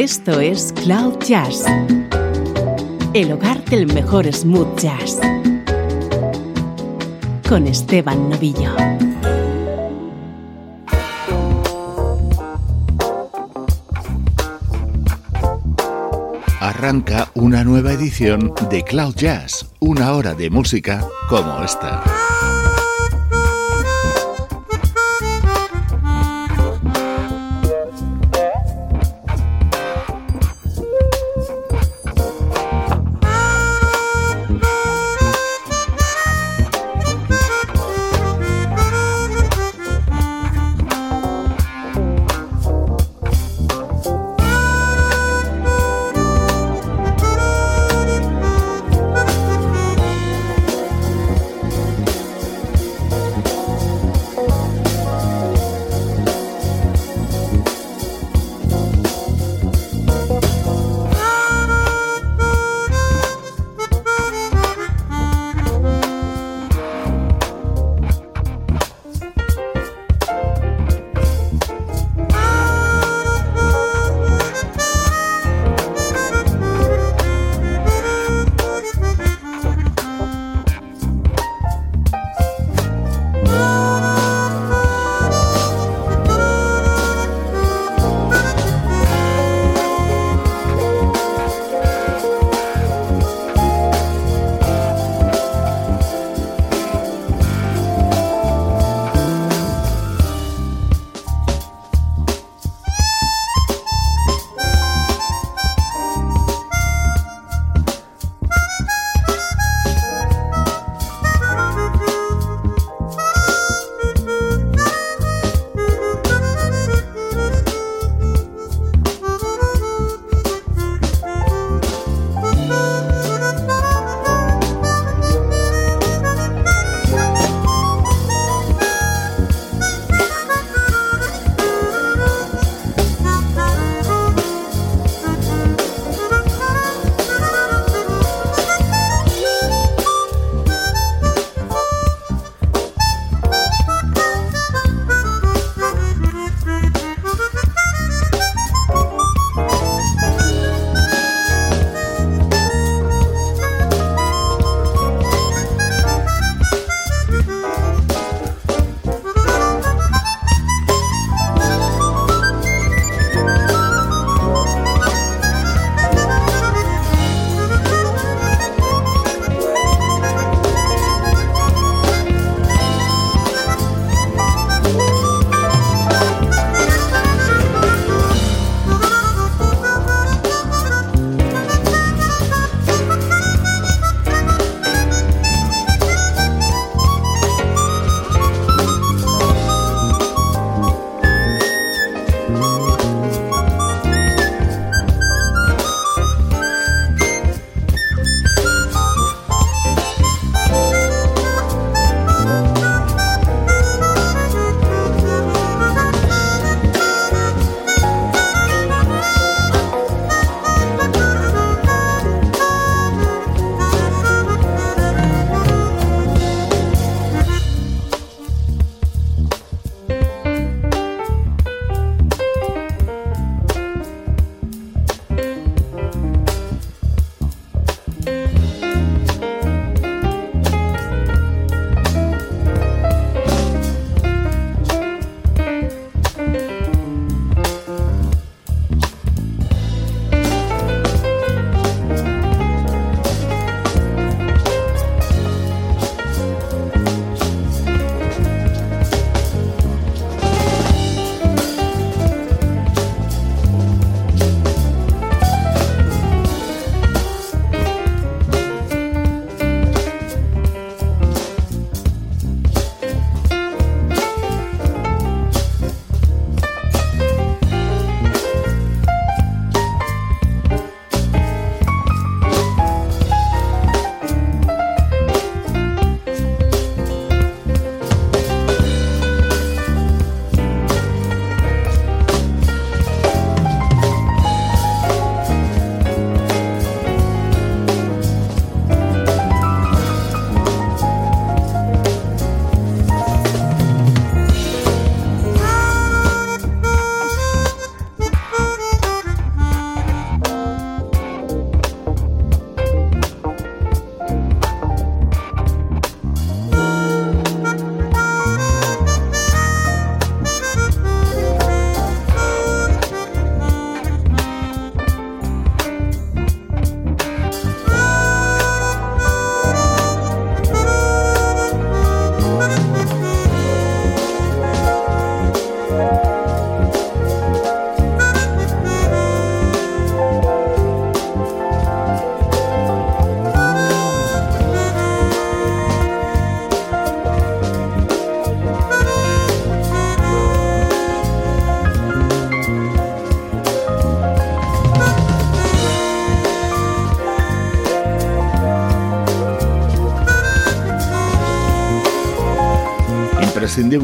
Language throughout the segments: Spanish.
Esto es Cloud Jazz, el hogar del mejor smooth jazz, con Esteban Novillo. Arranca una nueva edición de Cloud Jazz, una hora de música como esta.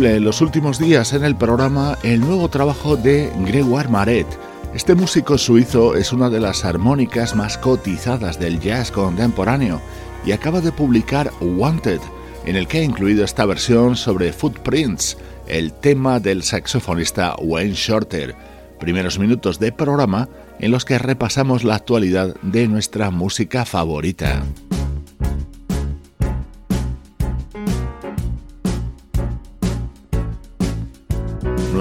En los últimos días en el programa el nuevo trabajo de Gregoire Maret. Este músico suizo es una de las armónicas más cotizadas del jazz contemporáneo y acaba de publicar Wanted, en el que ha incluido esta versión sobre Footprints, el tema del saxofonista Wayne Shorter. Primeros minutos de programa en los que repasamos la actualidad de nuestra música favorita.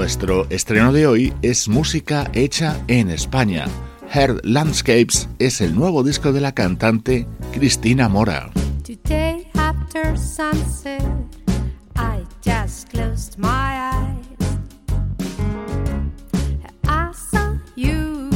Nuestro estreno de hoy es música hecha en España. Heard Landscapes es el nuevo disco de la cantante Cristina Mora. I saw you.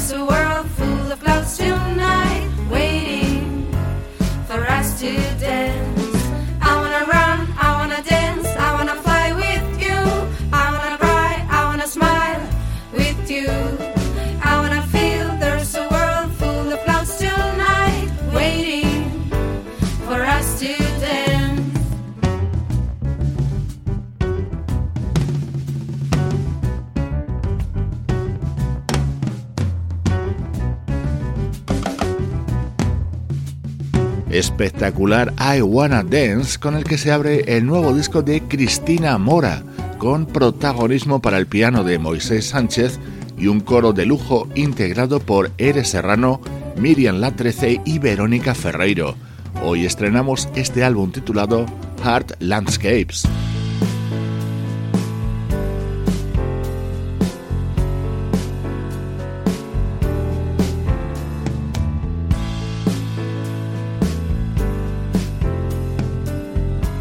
There's a world full of clouds tonight. Espectacular I Wanna Dance con el que se abre el nuevo disco de Cristina Mora, con protagonismo para el piano de Moisés Sánchez y un coro de lujo integrado por Eres Serrano, Miriam Latrece y Verónica Ferreiro. Hoy estrenamos este álbum titulado Heart Landscapes.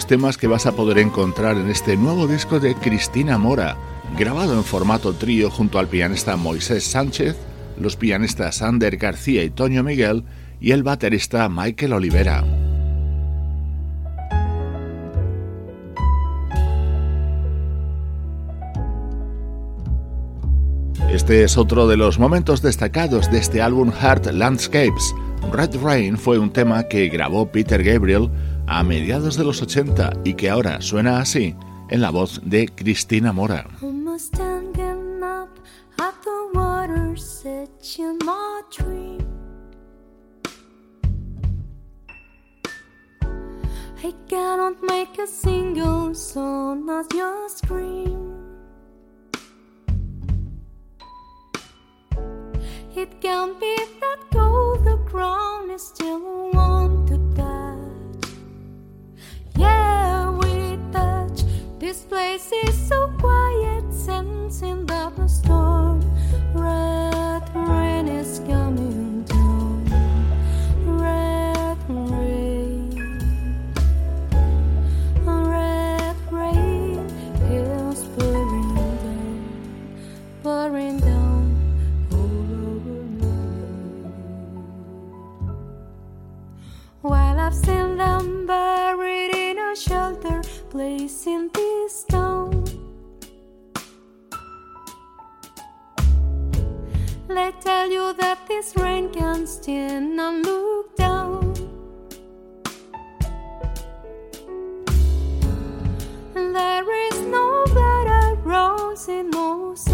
Los temas que vas a poder encontrar en este nuevo disco de Cristina Mora, grabado en formato trío junto al pianista Moisés Sánchez, los pianistas Ander García y Toño Miguel y el baterista Michael Olivera. Este es otro de los momentos destacados de este álbum Heart Landscapes. Red Rain fue un tema que grabó Peter Gabriel a mediados de los 80 y que ahora suena así en la voz de Cristina Mora. I cannot make a single sound as you scream. It can't be that gold, the crown is still warm. so quiet, sensing that the storm. tell you that this rain can stand not look down. There is no better rose in most.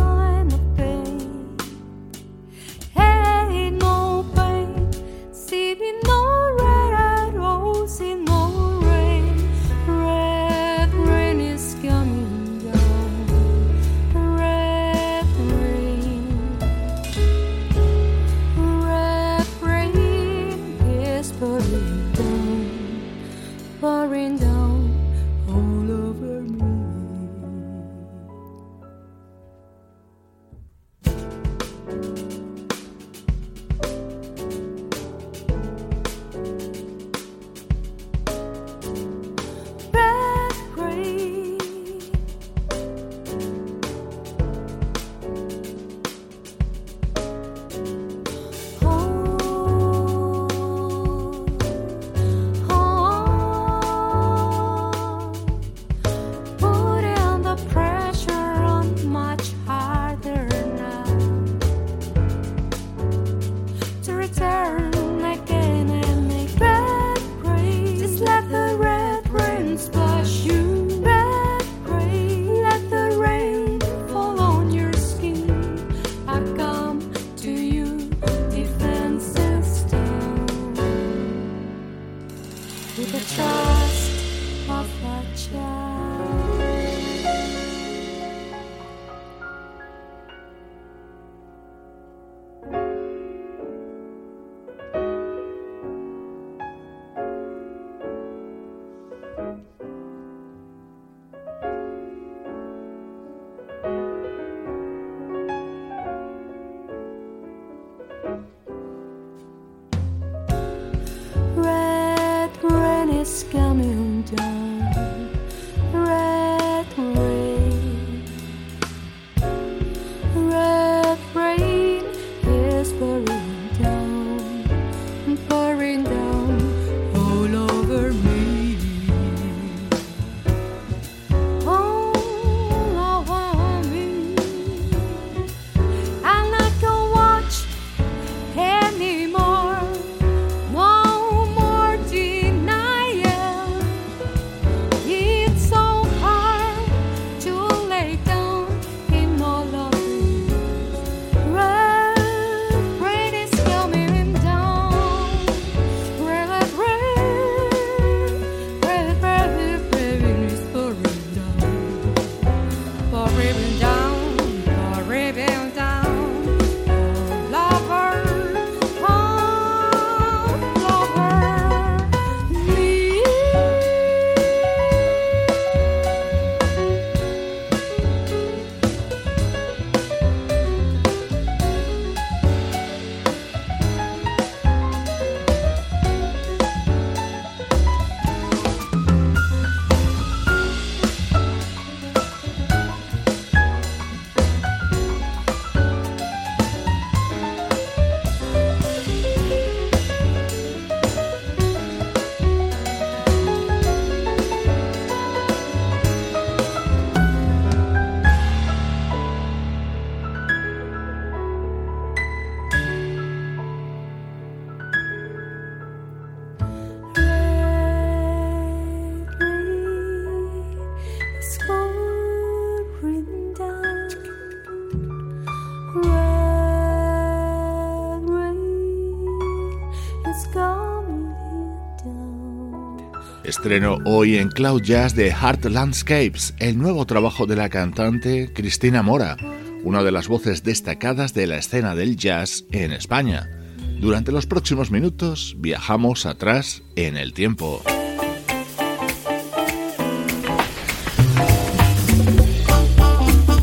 Estreno hoy en Cloud Jazz de Heart Landscapes, el nuevo trabajo de la cantante Cristina Mora, una de las voces destacadas de la escena del jazz en España. Durante los próximos minutos viajamos atrás en el tiempo.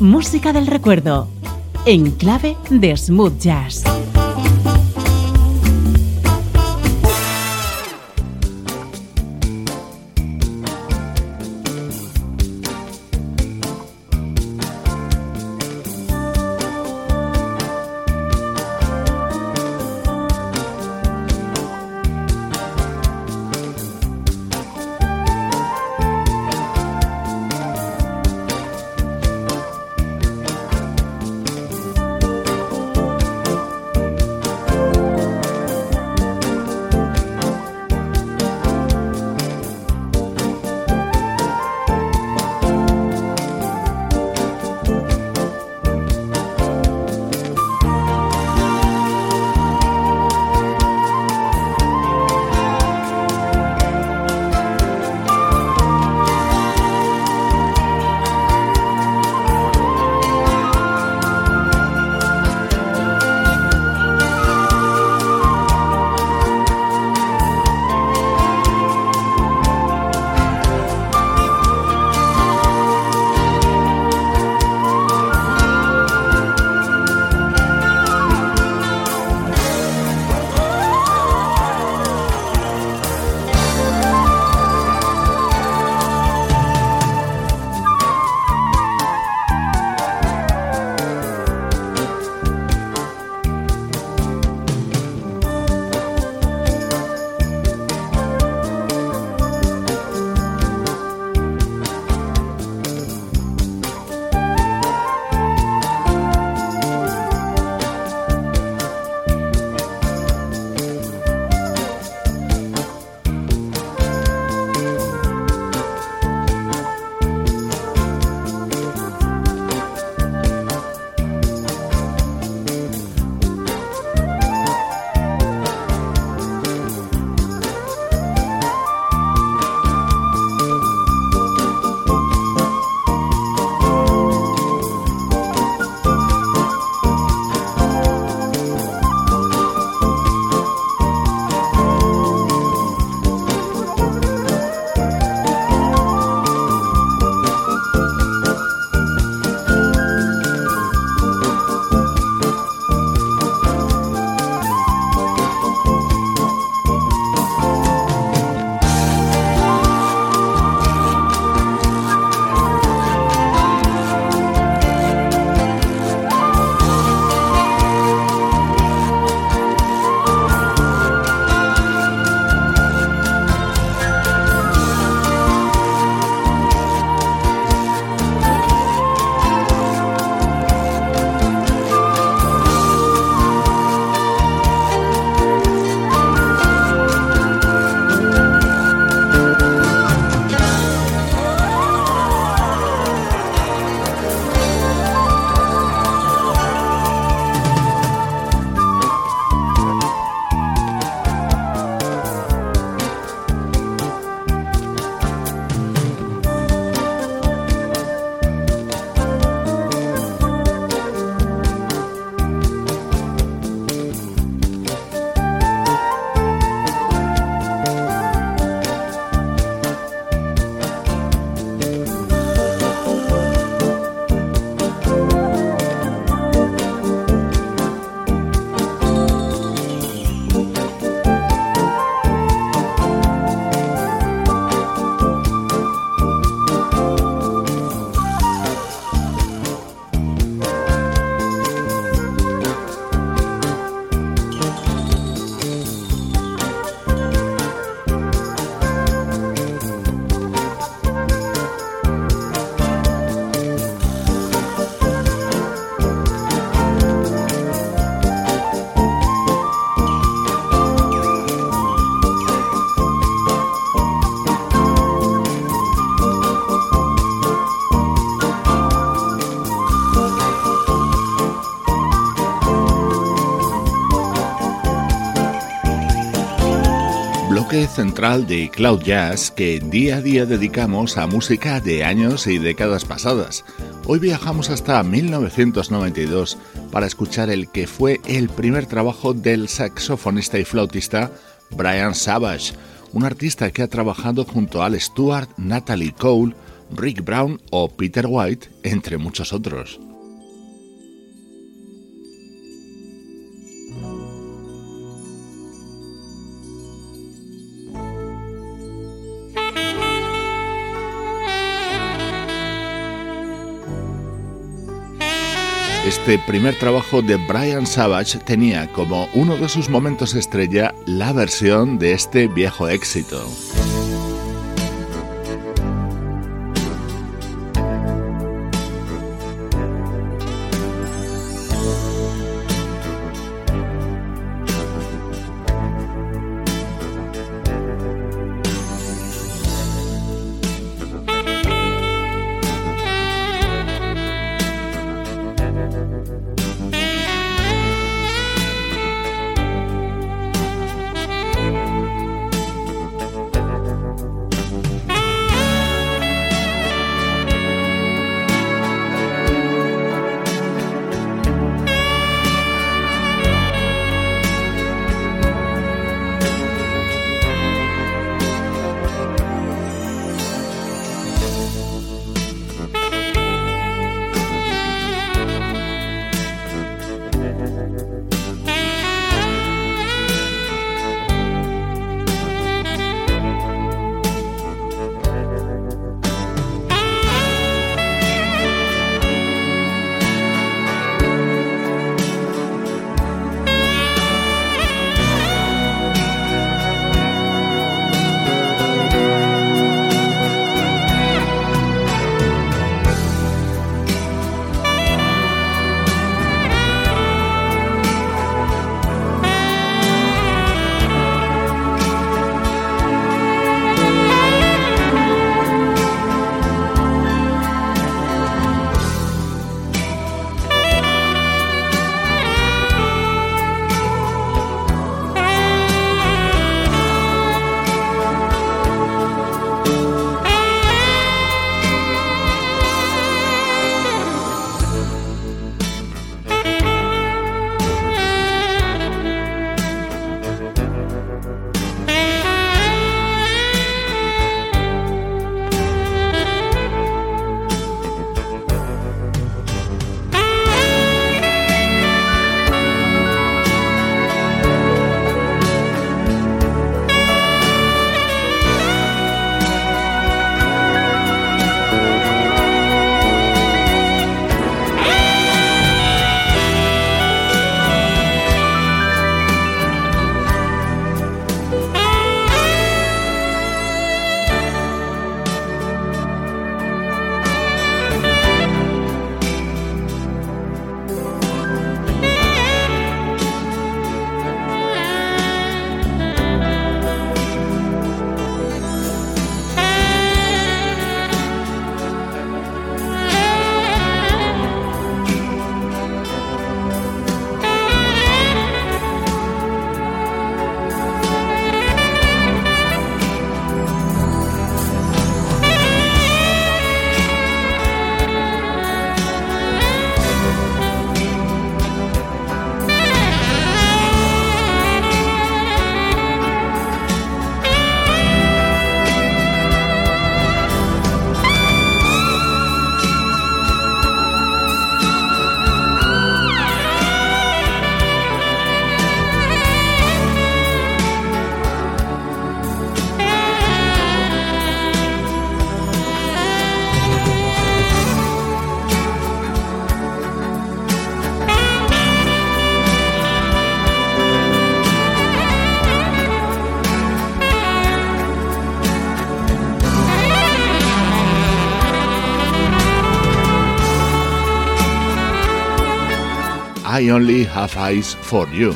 Música del recuerdo, en clave de smooth jazz. Central de Cloud Jazz que día a día dedicamos a música de años y décadas pasadas. Hoy viajamos hasta 1992 para escuchar el que fue el primer trabajo del saxofonista y flautista Brian Savage, un artista que ha trabajado junto a Al Stewart, Natalie Cole, Rick Brown o Peter White, entre muchos otros. Este primer trabajo de Brian Savage tenía como uno de sus momentos estrella la versión de este viejo éxito. I Only Have Eyes for You.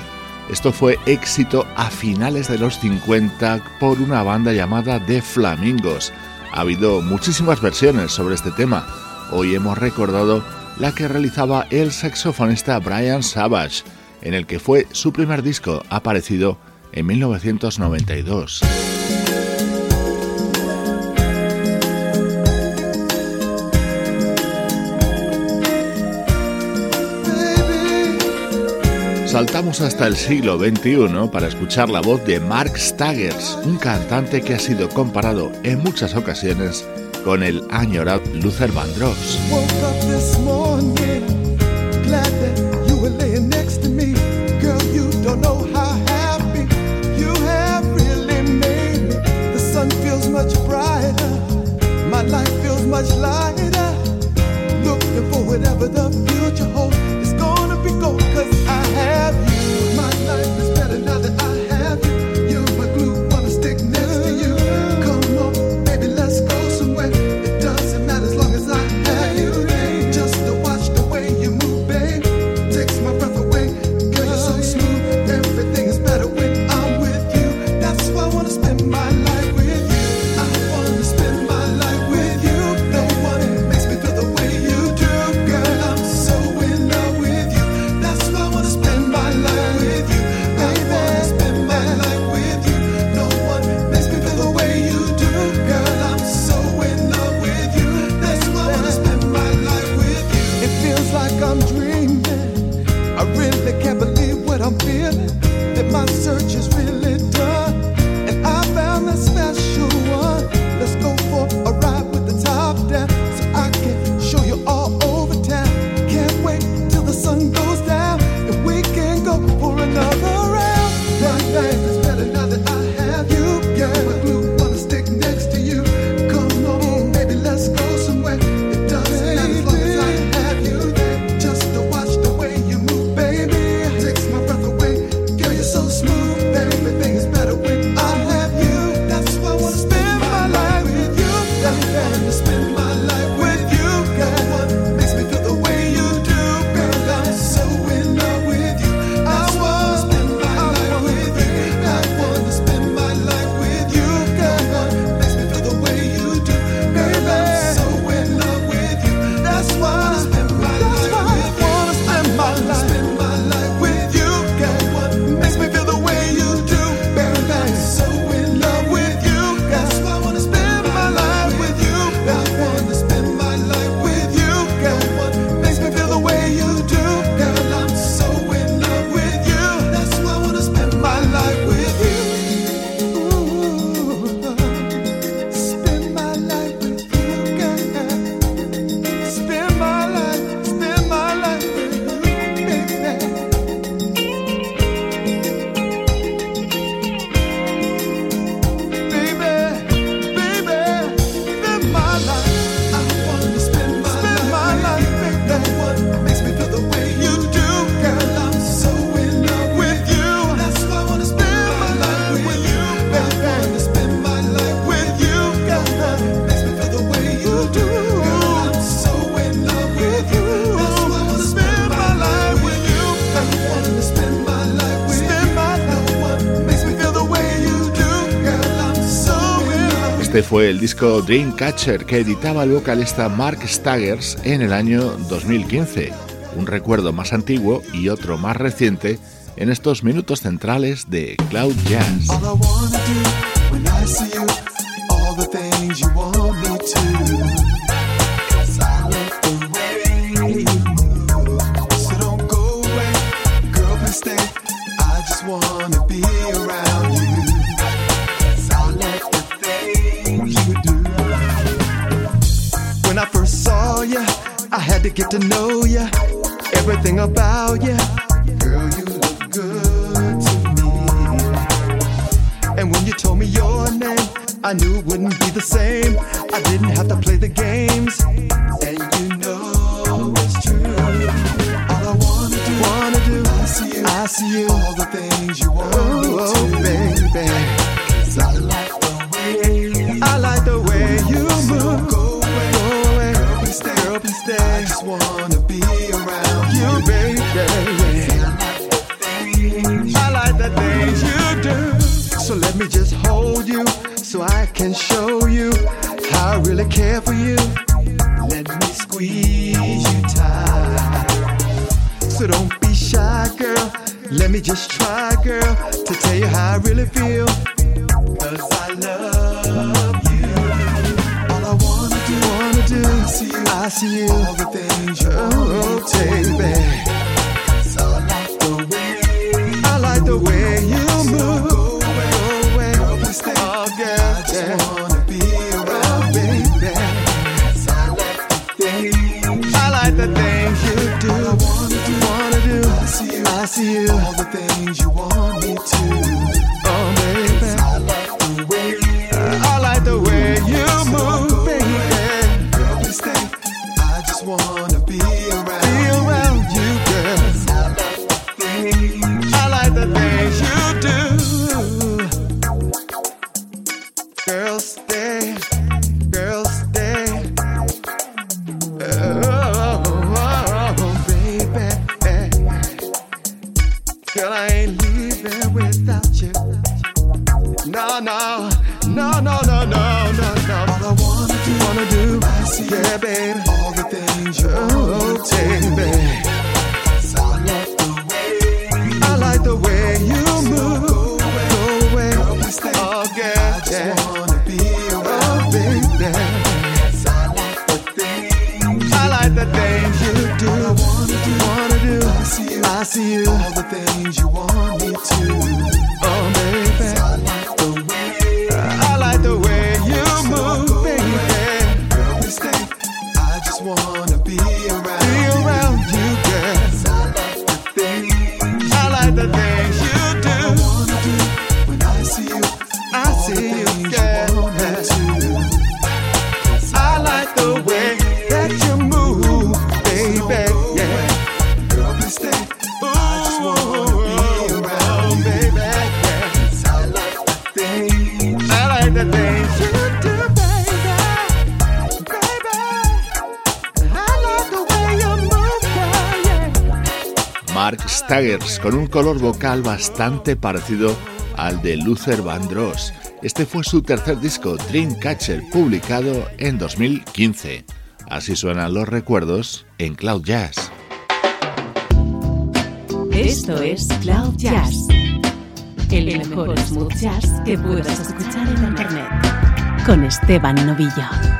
Esto fue éxito a finales de los 50 por una banda llamada The Flamingos. Ha habido muchísimas versiones sobre este tema. Hoy hemos recordado la que realizaba el saxofonista Brian Savage, en el que fue su primer disco aparecido en 1992. Saltamos hasta el siglo XXI para escuchar la voz de Mark Staggers, un cantante que ha sido comparado en muchas ocasiones con el añorado Luther Vandross. much. search is really. Fue el disco Dreamcatcher que editaba el vocalista Mark Staggers en el año 2015. Un recuerdo más antiguo y otro más reciente en estos minutos centrales de Cloud Jazz. Get to know you, everything about you. Girl, you look good to me. And when you told me your name, I knew it wouldn't be the same. I didn't have to play the games. And you know it's true. All I wanna do, wanna do, I see you, I see you. All the things you want oh, me to, oh, baby. Cause I Let me just try, girl, to tell you how I really feel. Cause I love you. All I wanna do, wanna do, I see you. I see you. Staggers, con un color vocal bastante parecido al de Luther Vandross. Este fue su tercer disco, Dreamcatcher, publicado en 2015. Así suenan los recuerdos en Cloud Jazz. Esto es Cloud Jazz, el mejor smooth jazz que puedas escuchar en internet, con Esteban Novillo.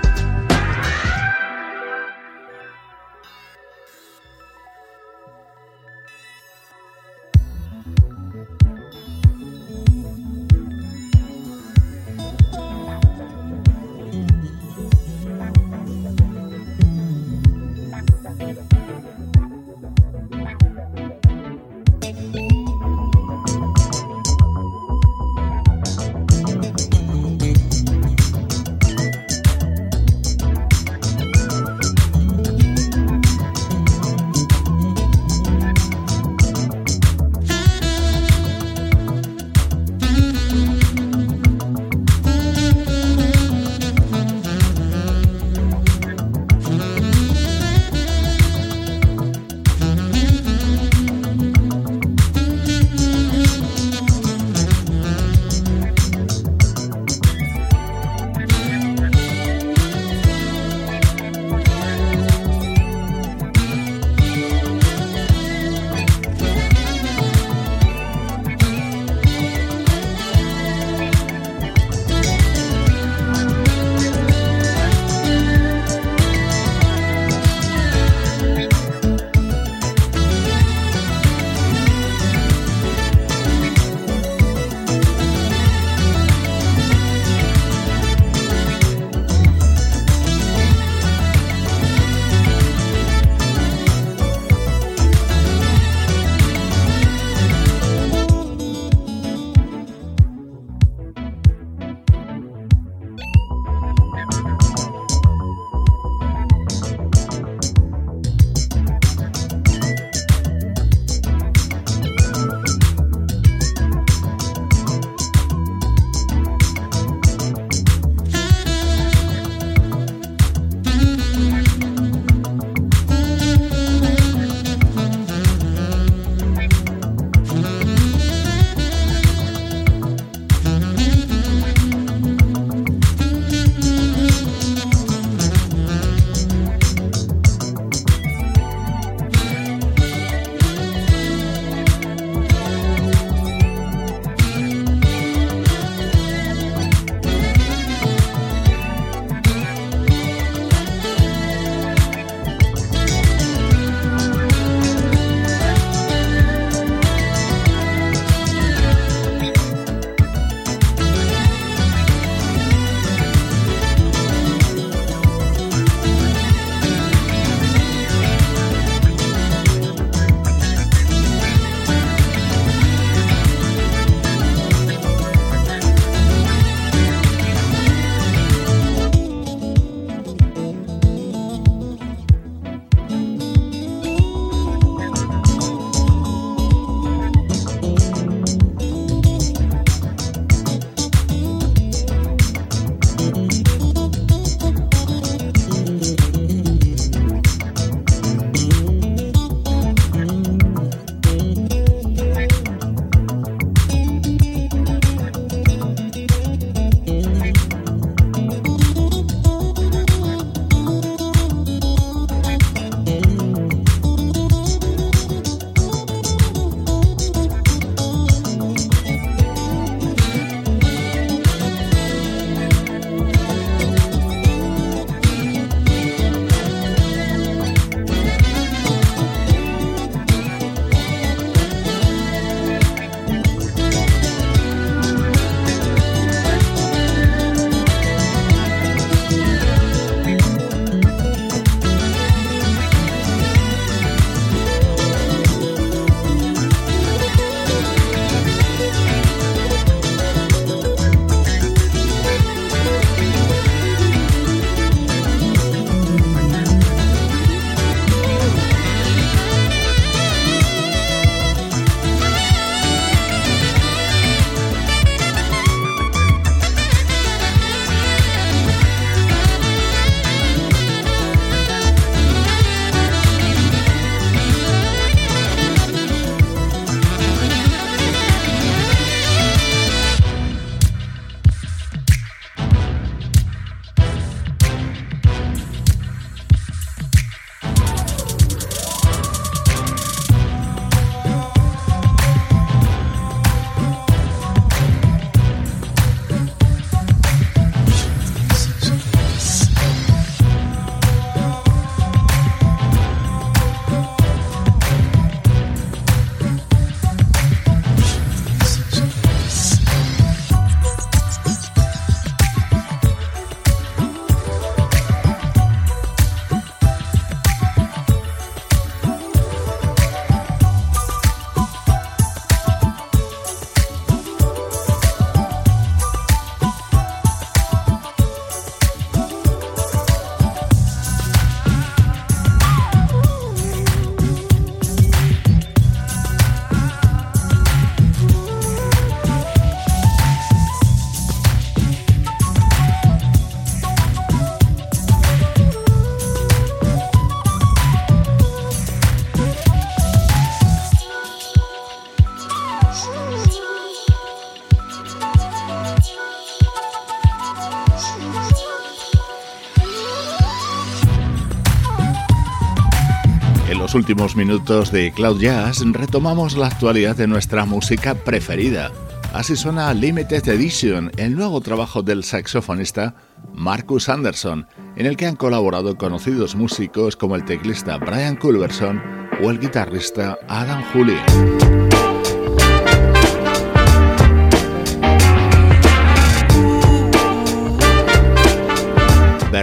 Últimos minutos de Cloud Jazz retomamos la actualidad de nuestra música preferida. Así suena Limited Edition, el nuevo trabajo del saxofonista Marcus Anderson, en el que han colaborado conocidos músicos como el teclista Brian Culverson o el guitarrista Adam Julian.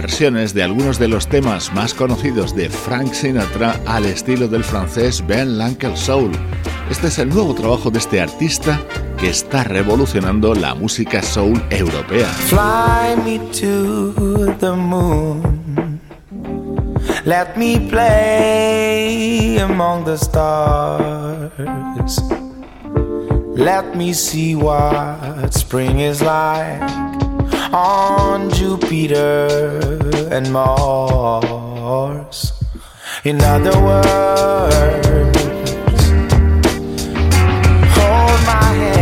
Versiones de algunos de los temas más conocidos de Frank Sinatra al estilo del francés Ben Lankel Soul. Este es el nuevo trabajo de este artista que está revolucionando la música soul europea. Fly me to the moon. Let me play among the stars. Let me see what spring is like. On Jupiter and Mars. In other words, hold my hand.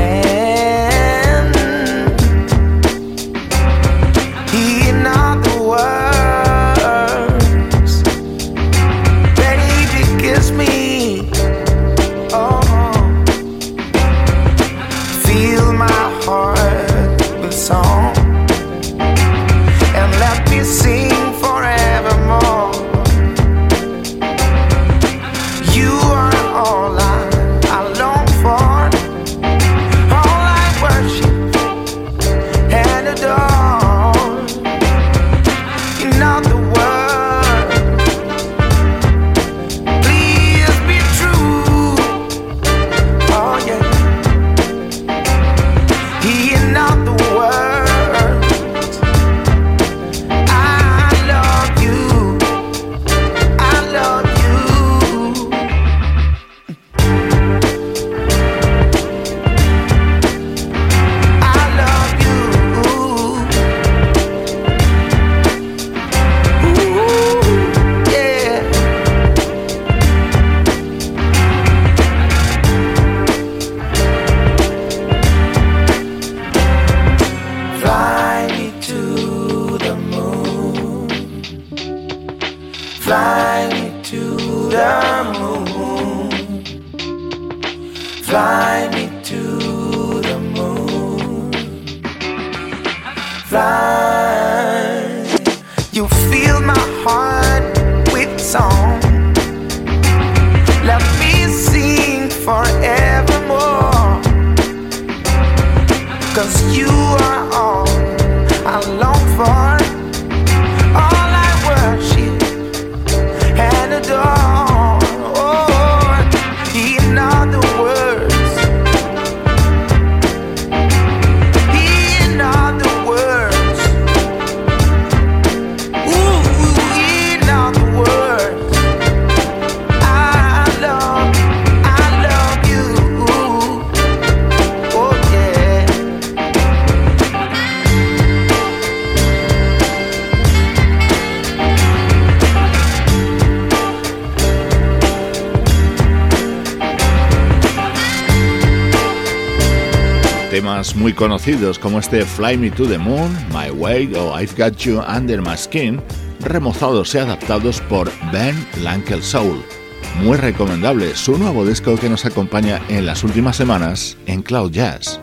Fly me to the moon. Fly me to the moon. Fly. You fill my heart with song. Let me sing forevermore. Cause you are. Muy conocidos como este Fly Me to the Moon, My Way o I've Got You Under My Skin, remozados y adaptados por Ben Lankel Soul. Muy recomendable su nuevo disco que nos acompaña en las últimas semanas en Cloud Jazz.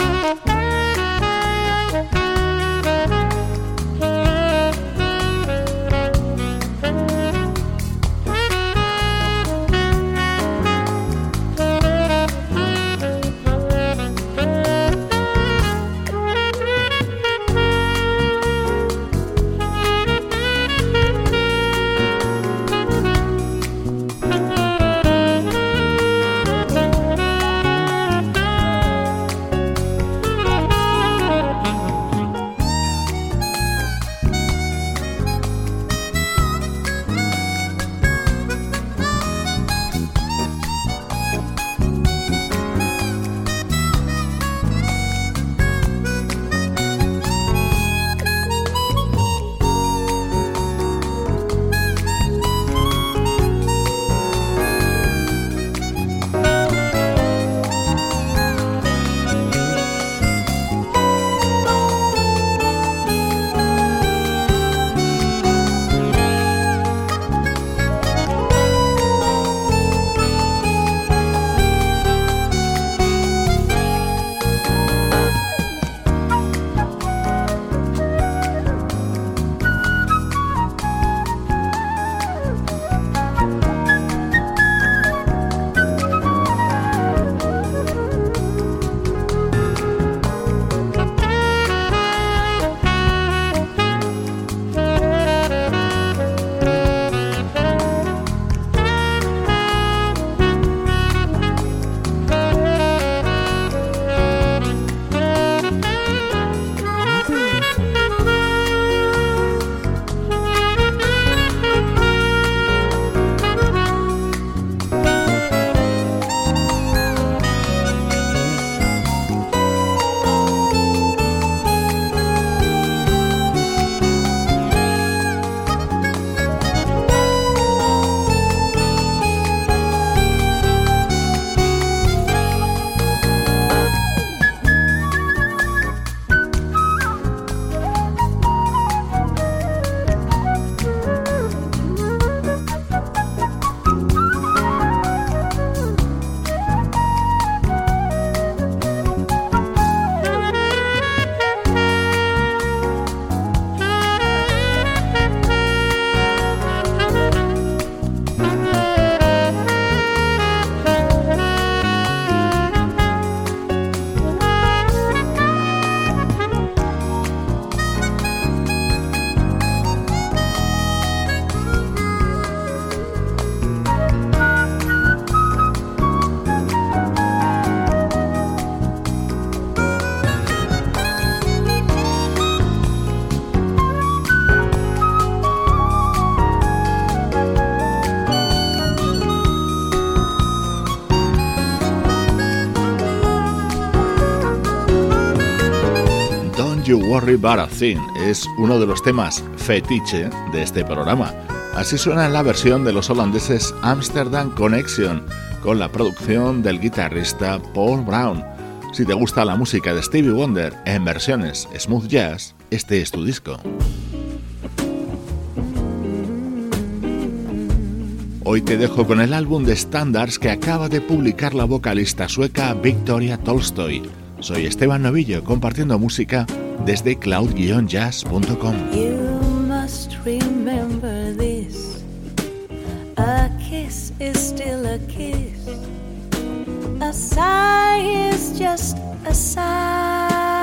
Worry About a Thing es uno de los temas fetiche de este programa. Así suena en la versión de los holandeses Amsterdam Connection, con la producción del guitarrista Paul Brown. Si te gusta la música de Stevie Wonder en versiones smooth jazz, este es tu disco. Hoy te dejo con el álbum de standards que acaba de publicar la vocalista sueca Victoria Tolstoy. Soy Esteban Novillo compartiendo música desde cloud-jazz.com. You must remember this. A kiss is still a kiss. A sigh is just a sigh.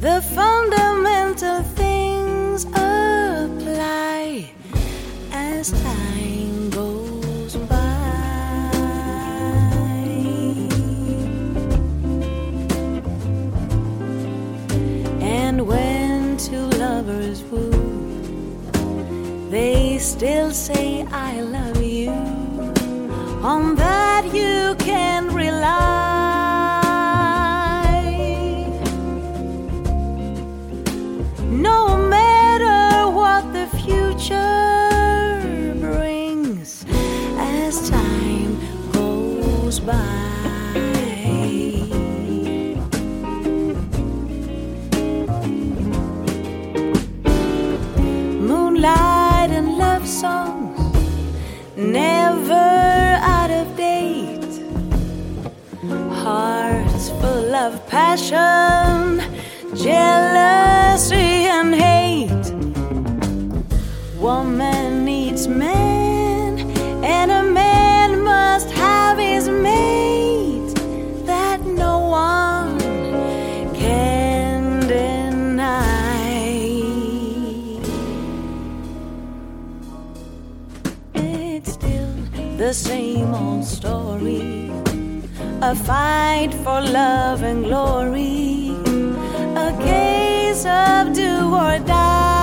The fundamental still say, I love you. On that passion, jealousy, and hate. Woman needs man, and a man must have his mate that no one can deny. It's still the same old story. A fight for love and glory. A case of do or die.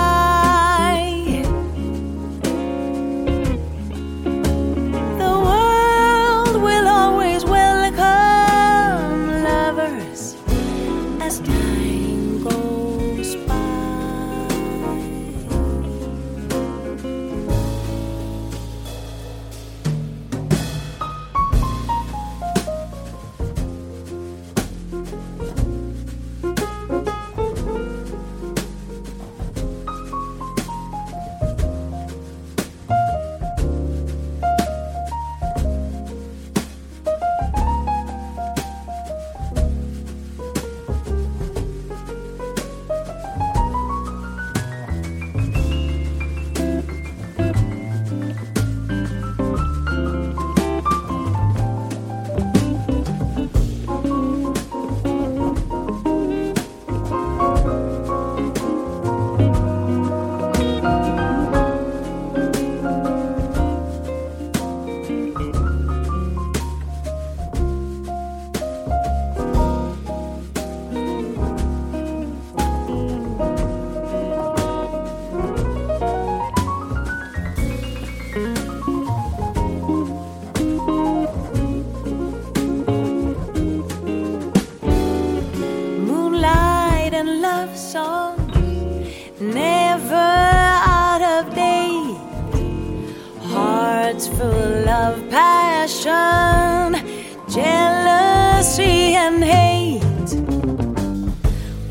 Jealousy, and hate.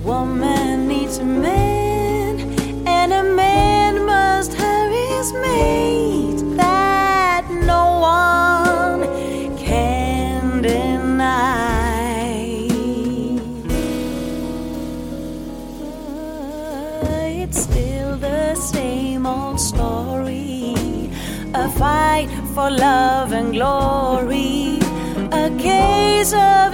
Woman needs a man, and a man must have his mate that no one can deny. It's still the same old story. A fight for love and glory. So.